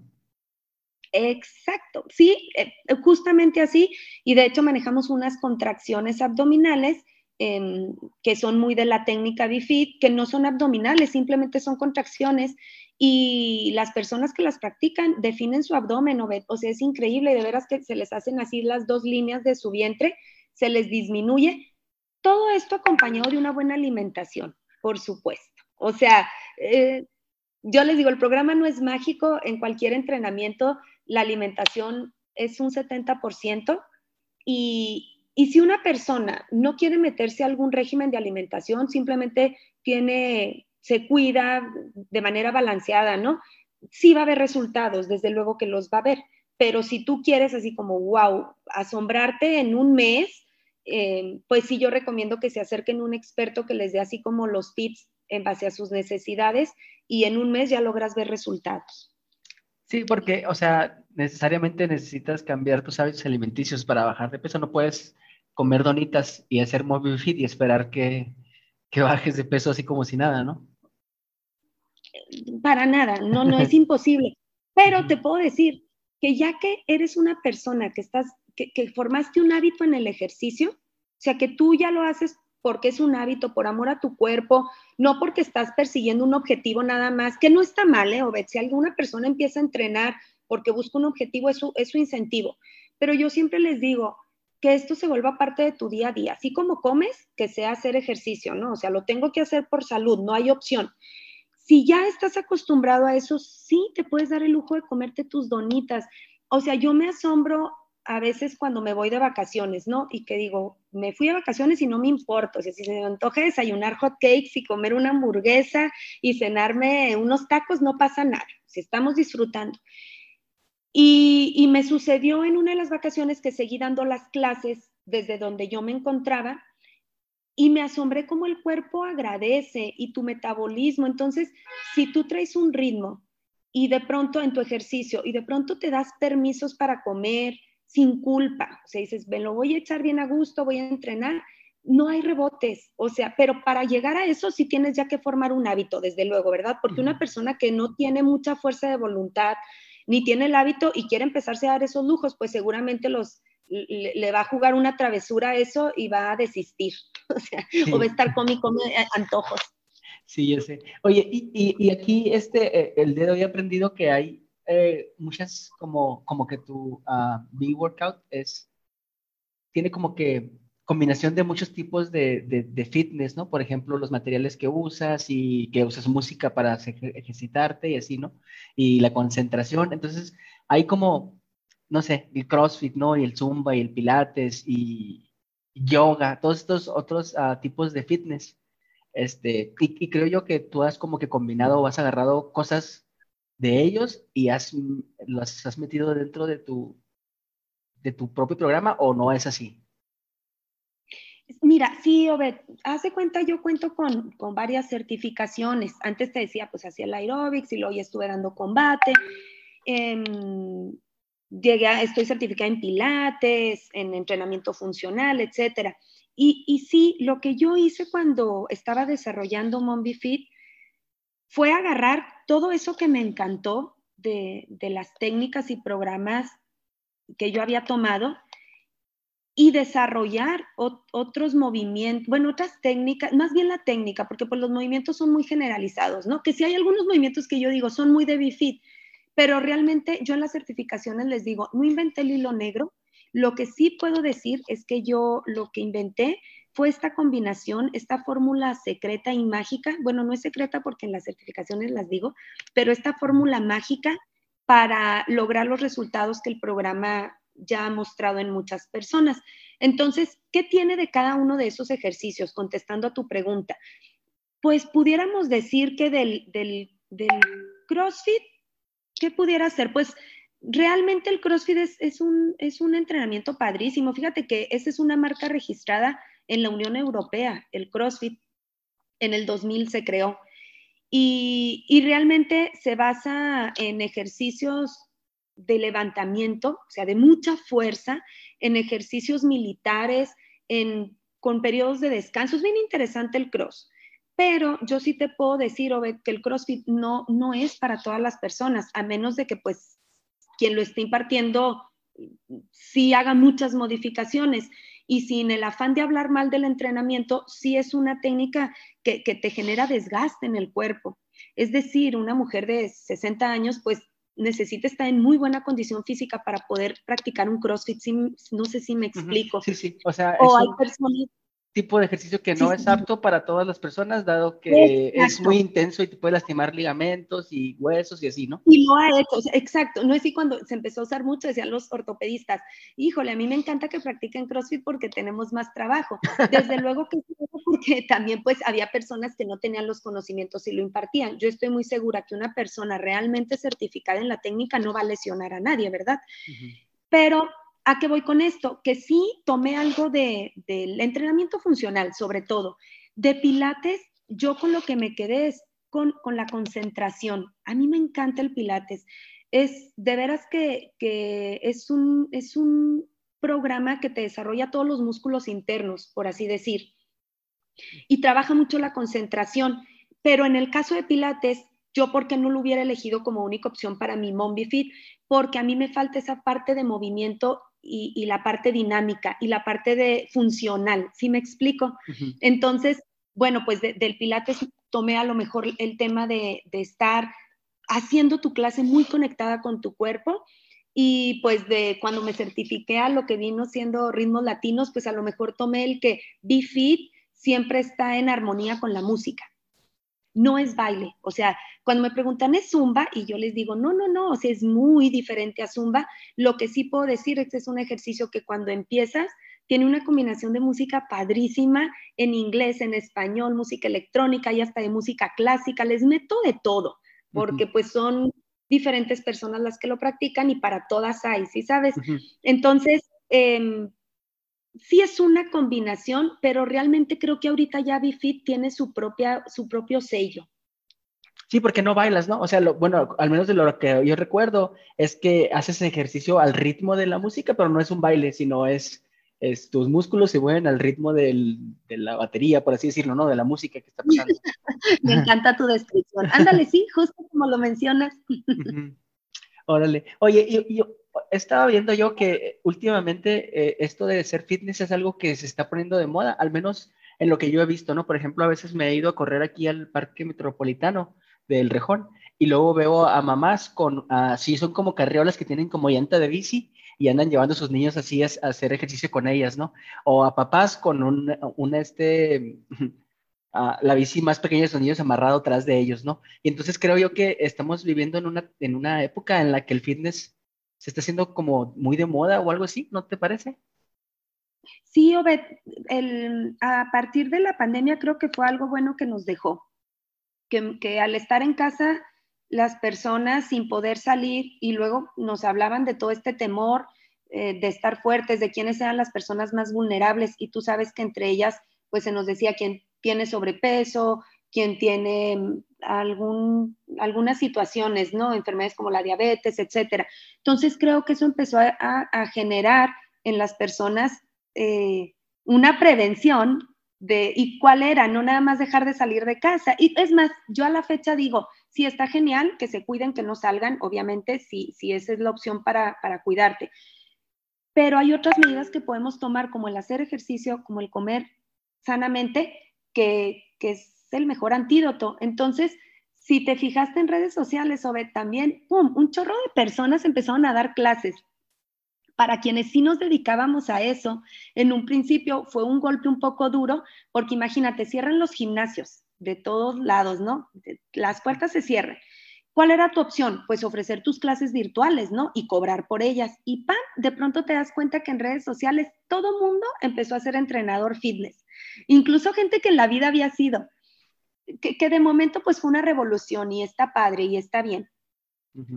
Exacto, sí, eh, justamente así. Y de hecho manejamos unas contracciones abdominales em, que son muy de la técnica BIFIT, que no son abdominales, simplemente son contracciones. Y las personas que las practican definen su abdomen, o sea, es increíble, de veras que se les hacen así las dos líneas de su vientre, se les disminuye. Todo esto acompañado de una buena alimentación, por supuesto. O sea, eh, yo les digo, el programa no es mágico, en cualquier entrenamiento la alimentación es un 70% y, y si una persona no quiere meterse a algún régimen de alimentación, simplemente tiene, se cuida de manera balanceada, ¿no? Sí va a haber resultados, desde luego que los va a haber, pero si tú quieres así como, wow, asombrarte en un mes, eh, pues sí, yo recomiendo que se acerquen a un experto que les dé así como los tips en base a sus necesidades y en un mes ya logras ver resultados. Sí, porque, o sea, necesariamente necesitas cambiar tus hábitos alimenticios para bajar de peso. No puedes comer donitas y hacer mobile fit y esperar que, que bajes de peso así como si nada, ¿no? Para nada, no, no es imposible. Pero te puedo decir que ya que eres una persona que estás, que, que formaste un hábito en el ejercicio, o sea, que tú ya lo haces porque es un hábito, por amor a tu cuerpo, no porque estás persiguiendo un objetivo nada más, que no está mal, ¿eh? Obed? Si alguna persona empieza a entrenar porque busca un objetivo, es su, es su incentivo. Pero yo siempre les digo que esto se vuelva parte de tu día a día. Así como comes, que sea hacer ejercicio, ¿no? O sea, lo tengo que hacer por salud, no hay opción. Si ya estás acostumbrado a eso, sí te puedes dar el lujo de comerte tus donitas. O sea, yo me asombro a veces cuando me voy de vacaciones, ¿no? Y que digo, me fui de vacaciones y no me importa, o sea, si se me antoja desayunar hot cakes y comer una hamburguesa y cenarme unos tacos, no pasa nada, si estamos disfrutando. Y, y, me sucedió en una de las vacaciones que seguí dando las clases desde donde yo me encontraba y me asombré cómo el cuerpo agradece y tu metabolismo. Entonces, si tú traes un ritmo y de pronto en tu ejercicio y de pronto te das permisos para comer, sin culpa. O sea, dices, me lo voy a echar bien a gusto, voy a entrenar. No hay rebotes, o sea, pero para llegar a eso sí tienes ya que formar un hábito, desde luego, ¿verdad? Porque una persona que no tiene mucha fuerza de voluntad, ni tiene el hábito y quiere empezarse a dar esos lujos, pues seguramente los, le, va a jugar una travesura a eso y va a desistir, o sea, o va a estar con antojos. Sí, yo sé. Oye, y, y, aquí este, eh, el dedo he aprendido que hay eh, muchas como, como que tu uh, B-Workout es, tiene como que combinación de muchos tipos de, de, fitness, ¿no? Por ejemplo, los materiales que usas y que usas música para ejercitarte y así, ¿no? Y la concentración. Entonces, hay como, no sé, el CrossFit, ¿no? Y el Zumba y el Pilates y yoga, todos estos otros uh, tipos de fitness. Este, y, y, creo yo que tú has como que combinado o has agarrado cosas de ellos y has, las has metido dentro de tu, de tu propio programa o no es así? Mira, sí, Obed, hace cuenta, yo cuento con, con, varias certificaciones. Antes te decía, pues hacía el aerobics y luego ya estuve dando combate. Eh, llegué a, estoy certificada en pilates, en entrenamiento funcional, etcétera. Y, y sí, lo que yo hice cuando estaba desarrollando Mombi Fit fue agarrar todo eso que me encantó de, las técnicas y programas que yo había tomado y desarrollar otros movimientos, bueno, otras técnicas, más bien la técnica, porque pues los movimientos son muy generalizados, ¿no? Que si hay algunos movimientos que yo digo son muy de Bifit, pero realmente yo en las certificaciones les digo, no inventé el hilo negro, lo que sí puedo decir es que yo lo que inventé fue esta combinación, esta fórmula secreta y mágica, bueno, no es secreta porque en las certificaciones las digo, pero esta fórmula mágica para lograr los resultados que el programa ya ha mostrado en muchas personas. Entonces, ¿qué tiene de cada uno de esos ejercicios? Contestando a tu pregunta. Pues pudiéramos decir que del, del, CrossFit, ¿qué pudiera ser? Pues realmente el CrossFit es, es, un, es un entrenamiento padrísimo. Fíjate que esa es una marca registrada en la Unión Europea, el CrossFit, en el 2000 se creó. Y, y realmente se basa en ejercicios de levantamiento, o sea, de mucha fuerza, en ejercicios militares, en, con periodos de descanso. Es bien interesante el cross, pero yo sí te puedo decir, Obed, que el CrossFit no, no es para todas las personas, a menos de que pues quien lo esté impartiendo sí haga muchas modificaciones y sin el afán de hablar mal del entrenamiento, sí es una técnica que, te genera desgaste en el cuerpo. Es decir, una mujer de 60 años, pues necesita estar en muy buena condición física para poder practicar un CrossFit. no sé si me explico. Sí, sí. O sea, hay personas tipo de ejercicio que no es apto para todas las personas, dado que es muy intenso y te puede lastimar ligamentos y huesos y así, ¿no? Y lo ha hecho, exacto. No es así cuando se empezó a usar mucho, decían los ortopedistas, híjole, a mí me encanta que practiquen CrossFit porque tenemos más trabajo. Desde luego que porque también pues había personas que no tenían los conocimientos y lo impartían. Yo estoy muy segura que una persona realmente certificada en la técnica no va a lesionar a nadie, ¿verdad? Pero ¿A qué voy con esto? Que sí tomé algo del entrenamiento funcional, sobre todo. De pilates, yo con lo que me quedé es con, la concentración. A mí me encanta el pilates. es de veras que, es, un, es un programa que te desarrolla todos los músculos internos, por así decir, y trabaja mucho la concentración. Pero en el caso de Pilates, yo porque no lo hubiera elegido como única opción para mi Mombi Fit, porque a mí me falta esa parte de movimiento y, la parte dinámica y la parte de funcional, ¿sí me explico? Entonces, bueno, pues del Pilates tomé a lo mejor el tema de, de estar haciendo tu clase muy conectada con tu cuerpo y pues de cuando me certifiqué a lo que vino siendo ritmos latinos, pues a lo mejor tomé el que Be Fit siempre está en armonía con la música. No es baile. O sea, cuando me preguntan, ¿es zumba? Y yo les digo, no, no, no, o sea, es muy diferente a zumba. Lo que sí puedo decir es que es un ejercicio que cuando empiezas tiene una combinación de música padrísima en inglés, en español, música electrónica y hasta de música clásica. Les meto de todo porque pues son diferentes personas las que lo practican y para todas hay, ¿sí sabes? Entonces, em, sí es una combinación, pero realmente creo que ahorita ya BiFit tiene su, propia, su propio sello. Sí, porque no bailas, ¿no? O sea, lo, bueno, al menos de lo que yo recuerdo es que haces ejercicio al ritmo de la música, pero no es un baile, sino es tus músculos se mueven al ritmo de la batería, por así decirlo, ¿no? De la música que está pasando. Me encanta tu descripción. Ándale, sí, justo como lo mencionas. Órale. Oye, yo, estaba viendo yo que últimamente eh, esto de ser fitness es algo que se está poniendo de moda, al menos en lo que yo he visto, ¿no? Por ejemplo, a veces me he ido a correr aquí al parque metropolitano del Rejón y luego veo a mamás con, así son como carriolas que tienen como llanta de bici y andan llevando a sus niños así a, hacer ejercicio con ellas, ¿no? O a papás con un, este, la bici más pequeña de sus niños amarrado atrás de ellos, ¿no? Y entonces creo yo que estamos viviendo en una, en una época en la que el fitness se está haciendo como muy de moda o algo así, ¿no te parece? Sí, Obed, a partir de la pandemia creo que fue algo bueno que nos dejó, que, que al estar en casa las personas sin poder salir y luego nos hablaban de todo este temor eh, de estar fuertes, de quiénes eran las personas más vulnerables y tú sabes que entre ellas pues se nos decía quién tiene sobrepeso, quién tiene mm, algún, algunas situaciones, ¿no? Enfermedades como la diabetes, etcétera. Entonces creo que eso empezó a, generar en las personas eh, una prevención de, ¿y cuál era? No nada más dejar de salir de casa. Y es más, yo a la fecha digo, sí está genial que se cuiden, que no salgan, obviamente, si, si esa es la opción para, para cuidarte. Pero hay otras medidas que podemos tomar, como el hacer ejercicio, como el comer sanamente, que, que el mejor antídoto. Entonces, si te fijaste en redes sociales, Obed, también, ¡pum!, un chorro de personas empezaron a dar clases para quienes sí nos dedicábamos a eso, en un principio fue un golpe un poco duro, porque imagínate, cierran los gimnasios de todos lados, ¿no? Las puertas se cierran. ¿Cuál era tu opción? Pues ofrecer tus clases virtuales, ¿no? Y cobrar por ellas. Y ¡pam! De pronto te das cuenta que en redes sociales todo mundo empezó a ser entrenador fitness. Incluso gente que en la vida había sido. Que, que de momento pues fue una revolución y está padre y está bien.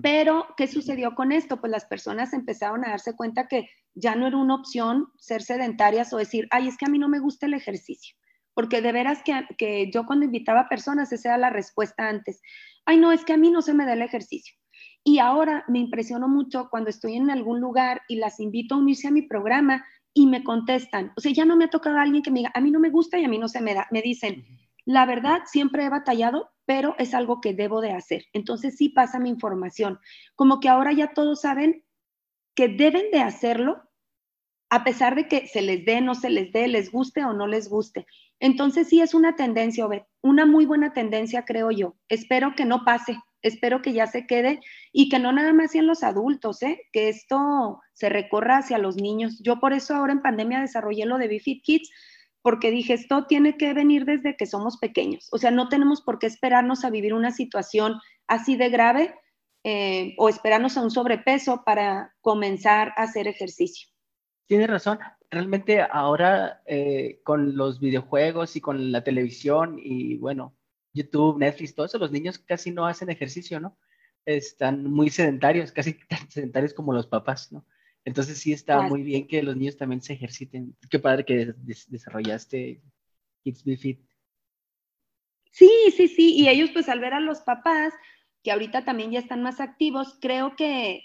Pero, ¿qué sucedió con esto? Pues las personas empezaron a darse cuenta que ya no era una opción ser sedentarias o decir, ay, es que a mí no me gusta el ejercicio. Porque de veras que, yo cuando invitaba a personas, esa era la respuesta antes. Ay, no, es que a mí no se me da el ejercicio. Y ahora me impresionó mucho cuando estoy en algún lugar y las invito a unirse a mi programa y me contestan. O sea, ya no me ha tocado a alguien que me diga, a mí no me gusta y a mí no se me da. Me dicen, la verdad, siempre he batallado, pero es algo que debo de hacer. Entonces sí pasa mi información. Como que ahora ya todos saben que deben de hacerlo a pesar de que se les dé, no se les dé, les guste o no les guste. Entonces sí es una tendencia, una muy buena tendencia, creo yo. Espero que no pase, espero que ya se quede y que no nada más sean los adultos, ¿eh? que esto se recorra hacia los niños. Yo por eso ahora en pandemia desarrollé lo de BeFit Kids, porque dije, esto tiene que venir desde que somos pequeños. O sea, no tenemos por qué esperarnos a vivir una situación así de grave eh, o esperarnos a un sobrepeso para comenzar a hacer ejercicio. Tienes razón. Realmente ahora eh, con los videojuegos y con la televisión y bueno, YouTube, Netflix, todo eso, los niños casi no hacen ejercicio, ¿no? Están muy sedentarios, casi tan sedentarios como los papás, ¿no? Entonces sí está muy bien que los niños también se ejerciten. Qué padre que desarrollaste Kids Be Fit. Sí, sí, sí. Y ellos pues al ver a los papás, que ahorita también ya están más activos, creo que,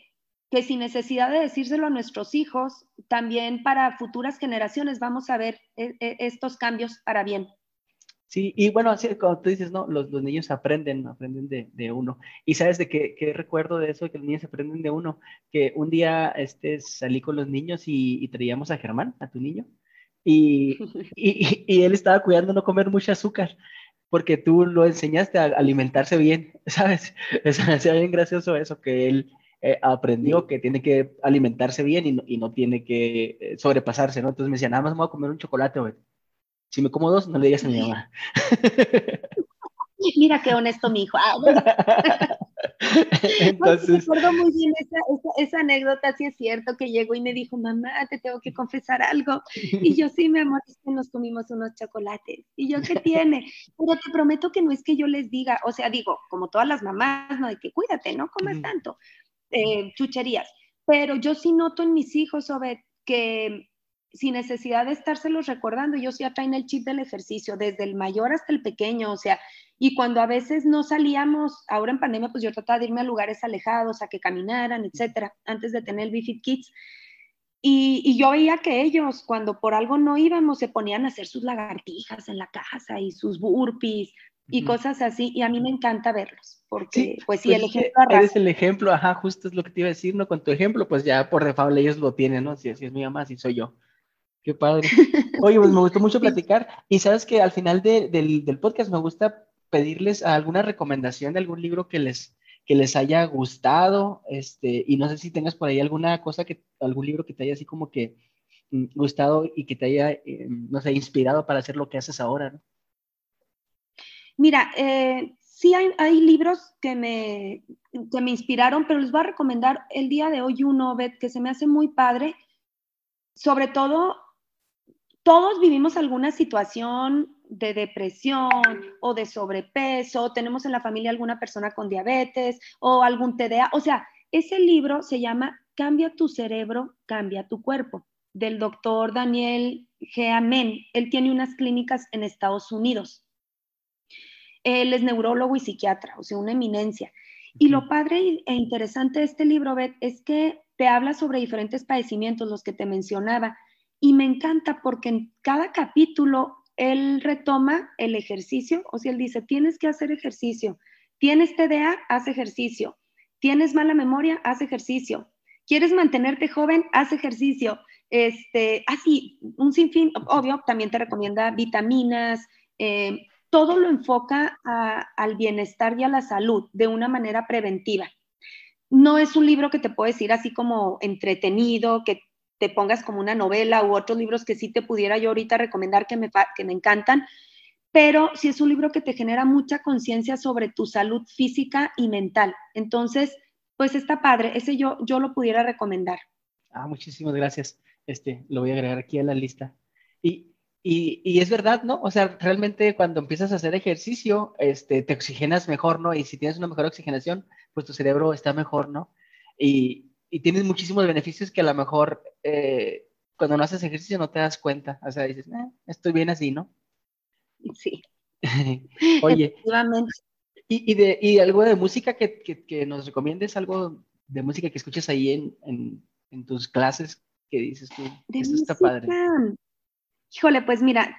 que sin necesidad de decírselo a nuestros hijos, también para futuras generaciones vamos a ver eh, eh, estos cambios para bien. Sí, y bueno, así como tú dices, ¿no? Los, los niños aprenden, aprenden de, de, uno. Y sabes de qué, qué, recuerdo de eso, que los niños aprenden de uno, que un día este, salí con los niños y, y traíamos a Germán, a tu niño, y, y, y, él estaba cuidando no comer mucho azúcar, porque tú lo enseñaste a alimentarse bien, ¿sabes? Es bien gracioso eso, que él eh, aprendió que tiene que alimentarse bien y no, y no tiene que eh, sobrepasarse, ¿no? Entonces me decía, nada más me voy a comer un chocolate, güey si me como dos, no le digas a mi mamá. Mira qué honesto mi hijo. Ah, Entonces... Me acuerdo muy bien esa, esa, anécdota, sí es cierto, que llegó y me dijo, mamá, te tengo que confesar algo. Y yo, sí, mi amor, es que nos comimos unos chocolates. Y yo, ¿qué tiene? Pero te prometo que no es que yo les diga, o sea, digo, como todas las mamás, ¿no? De que cuídate, no comas tanto, eh, chucherías. Pero yo sí noto en mis hijos, Obed, que sin necesidad de estárselos recordando, ellos ya traen el chip del ejercicio, desde el mayor hasta el pequeño, o sea, y cuando a veces no salíamos, ahora en pandemia, pues yo trataba de irme a lugares alejados, a que caminaran, etcétera, antes de tener el Bifid Kids. Y, y, yo veía que ellos, cuando por algo no íbamos, se ponían a hacer sus lagartijas en la casa y sus burpees y cosas así. Y a mí me encanta verlos, porque, pues sí, pues el ejemplo. Eres el ejemplo, ajá, justo es lo que te iba a decir, ¿no? Con tu ejemplo, pues ya por default ellos lo tienen, ¿no? Si, así es mi mamá, si soy yo. Qué padre. Oye, pues me gustó mucho platicar. Y sabes que al final del, del, podcast me gusta pedirles alguna recomendación de algún libro que les, que les haya gustado. Este, y no sé si tengas por ahí alguna cosa que, algún libro que te haya así como que mm, gustado y que te haya, eh, no sé, inspirado para hacer lo que haces ahora, ¿no? Mira, eh, sí hay, hay, libros que me, que me inspiraron, pero les voy a recomendar el día de hoy uno, Beth, que se me hace muy padre. Sobre todo todos vivimos alguna situación de depresión o de sobrepeso, tenemos en la familia alguna persona con diabetes o algún TDA. O sea, ese libro se llama Cambia tu cerebro, cambia tu cuerpo, del doctor Daniel G. Amen. Él tiene unas clínicas en Estados Unidos. Él es neurólogo y psiquiatra, o sea, una eminencia. Y lo padre e interesante de este libro, Beth, es que te habla sobre diferentes padecimientos, los que te mencionaba y me encanta porque en cada capítulo él retoma el ejercicio, o sea, él dice, tienes que hacer ejercicio, tienes TDA, haz ejercicio, tienes mala memoria, haz ejercicio, quieres mantenerte joven, haz ejercicio, este, así, un sinfín, obvio, también te recomienda vitaminas, eh, todo lo enfoca al bienestar y a la salud de una manera preventiva. No es un libro que te puedo decir así como entretenido, que te pongas como una novela u otros libros que sí te pudiera yo ahorita recomendar que me, que me encantan, pero sí es un libro que te genera mucha conciencia sobre tu salud física y mental. Entonces, pues está padre, ese yo, yo lo pudiera recomendar. Ah, muchísimas gracias. Este, lo voy a agregar aquí a la lista. Y, y, y, es verdad, ¿no? O sea, realmente cuando empiezas a hacer ejercicio, este, te oxigenas mejor, ¿no? Y si tienes una mejor oxigenación, pues tu cerebro está mejor, ¿no? Y, y tienes muchísimos beneficios que a lo mejor eh, cuando no haces ejercicio no te das cuenta. O sea, dices, eh, estoy bien así, ¿no? Sí. Oye. Y, y, de, y algo de música que, que, nos recomiendes, algo de música que escuches ahí en, en, en tus clases, que dices tú, esto está padre. Híjole, pues mira,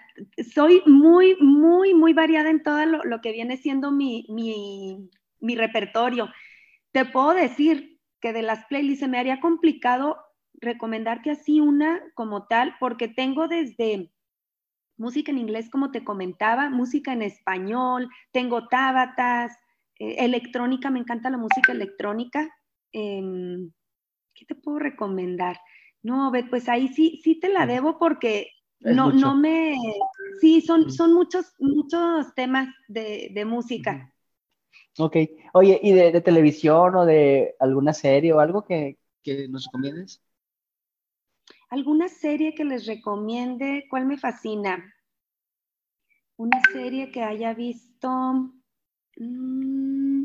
soy muy, muy, muy variada en todo lo, lo que viene siendo mi, mi, mi repertorio. Te puedo decir, que de las playlists se me haría complicado recomendarte así una como tal, porque tengo desde música en inglés, como te comentaba, música en español, tengo tábatas, eh, electrónica, me encanta la música electrónica. Em, ¿Qué te puedo recomendar? No, pues ahí sí, sí te la debo porque no, no me, sí, son, son muchos, muchos temas de, de música. Ok. Oye, ¿y de, televisión o de alguna serie o algo que, que, nos recomiendes? ¿Alguna serie que les recomiende? ¿Cuál me fascina? Una serie que haya visto. Mm,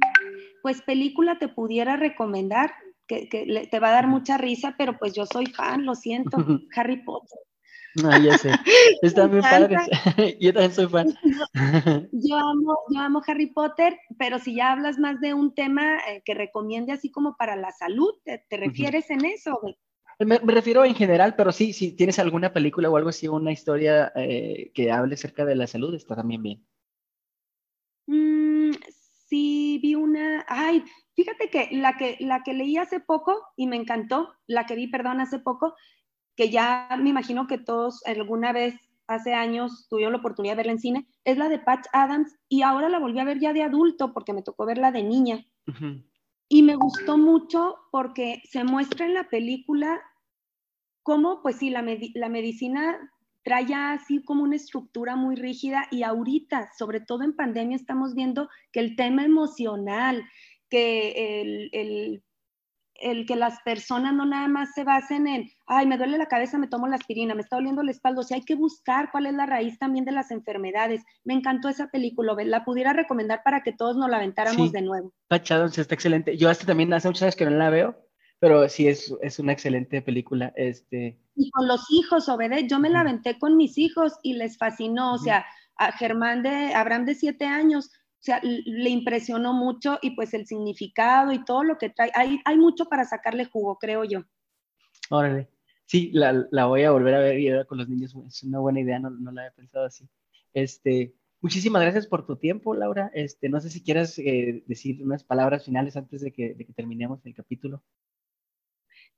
pues película te pudiera recomendar, que, que te va a dar mucha risa, pero pues yo soy fan, lo siento. Harry Potter. No, ya sé. Están muy padres. yo también soy fan. Yo, amo, yo amo Harry Potter, pero si ya hablas más de un tema eh, que recomiende así como para la salud, ¿te, refieres en eso? Me, refiero en general, pero sí, si tienes alguna película o algo así, una historia eh, que hable acerca de la salud, está también bien. Mm, sí, vi una. Ay, fíjate que la, que la que leí hace poco y me encantó, la que vi, perdón, hace poco, que ya me imagino que todos alguna vez hace años tuvieron la oportunidad de verla en cine, es la de Patch Adams y ahora la volví a ver ya de adulto porque me tocó verla de niña. Y me gustó mucho porque se muestra en la película cómo, pues sí, la, la medicina trae así como una estructura muy rígida y ahorita, sobre todo en pandemia, estamos viendo que el tema emocional, que el, el, el, que las personas no nada más se basen en, ay, me duele la cabeza, me tomo la aspirina, me está doliendo la espalda, o sea, hay que buscar cuál es la raíz también de las enfermedades. Me encantó esa película, la pudiera recomendar para que todos nos la aventáramos de nuevo. Está está excelente. Yo hasta también hace muchas veces que no la veo, pero sí es, es una excelente película. Este... Y con los hijos, Obede, yo me la aventé con mis hijos y les fascinó, o sea, a Germán de, Abraham de siete años, o sea, le impresionó mucho y pues el significado y todo lo que trae, hay, hay mucho para sacarle jugo, creo yo. Órale. Sí, la, la, voy a volver a ver y ahora con los niños es una buena idea, no, no la había pensado así. Este, muchísimas gracias por tu tiempo, Laura. Este, no sé si quieras eh, decir unas palabras finales antes de que, de que terminemos el capítulo.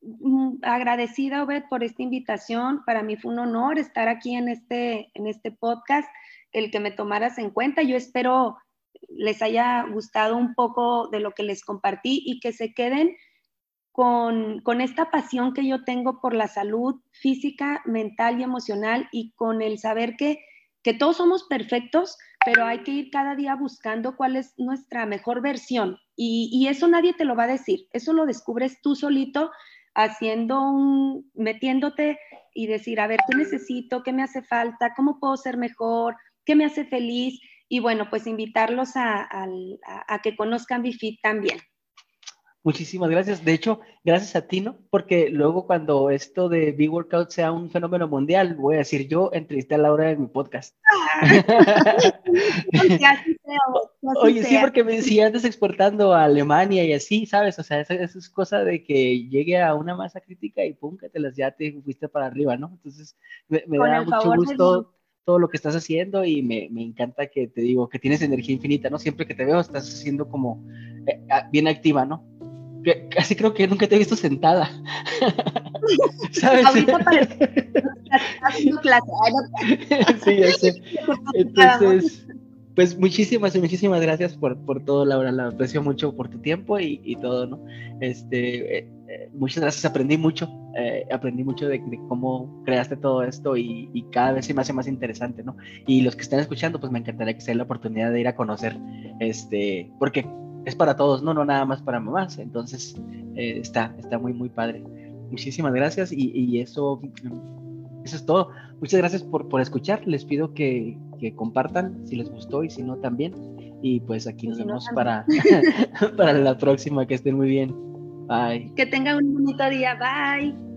Mm, agradecida, Obed, por esta invitación. Para mí fue un honor estar aquí en este, en este podcast, el que me tomaras en cuenta. Yo espero les haya gustado un poco de lo que les compartí y que se queden con, esta pasión que yo tengo por la salud física, mental y emocional y con el saber que, que todos somos perfectos, pero hay que ir cada día buscando cuál es nuestra mejor versión. Y, y eso nadie te lo va a decir, eso lo descubres tú solito haciendo un, metiéndote y decir, a ver, ¿qué necesito? ¿Qué me hace falta? ¿Cómo puedo ser mejor? ¿Qué me hace feliz? Y bueno, pues invitarlos a, que conozcan BIFIT también. Muchísimas gracias. De hecho, gracias a ti, ¿no? Porque luego cuando esto de B-Workout sea un fenómeno mundial, voy a decir, yo entrevisté a Laura en mi podcast. Oye, sí, porque me decía antes exportando a Alemania y así, ¿sabes? O sea, eso, es cosa de que llegue a una masa crítica y pum, que te las ya te fuiste para arriba, ¿no? Entonces, me, da mucho gusto todo lo que estás haciendo y me, me, encanta que te digo que tienes energía infinita, ¿no? Siempre que te veo estás haciendo como eh, bien activa, ¿no? Que, casi creo que nunca te he visto sentada. ¿Sabes? Ahorita haciendo clase. sí, ya sé. Entonces, pues muchísimas, muchísimas gracias por, por todo, Laura. La aprecio mucho por tu tiempo y, y todo, ¿no? Este, eh, eh, muchas gracias, aprendí mucho, eh, aprendí mucho de, cómo creaste todo esto y, y, cada vez se me hace más interesante, ¿no? Y los que están escuchando, pues me encantaría que se la oportunidad de ir a conocer, este, porque es para todos, no, no nada más para mamás. Entonces, está, está muy, muy padre. Muchísimas gracias y, y eso eso es todo. Muchas gracias por, por escuchar. Les pido que, que, compartan si les gustó y si no también. Y pues aquí nos vemos para, para la próxima. Que estén muy bien. Bye. Que tengan un bonito día. Bye.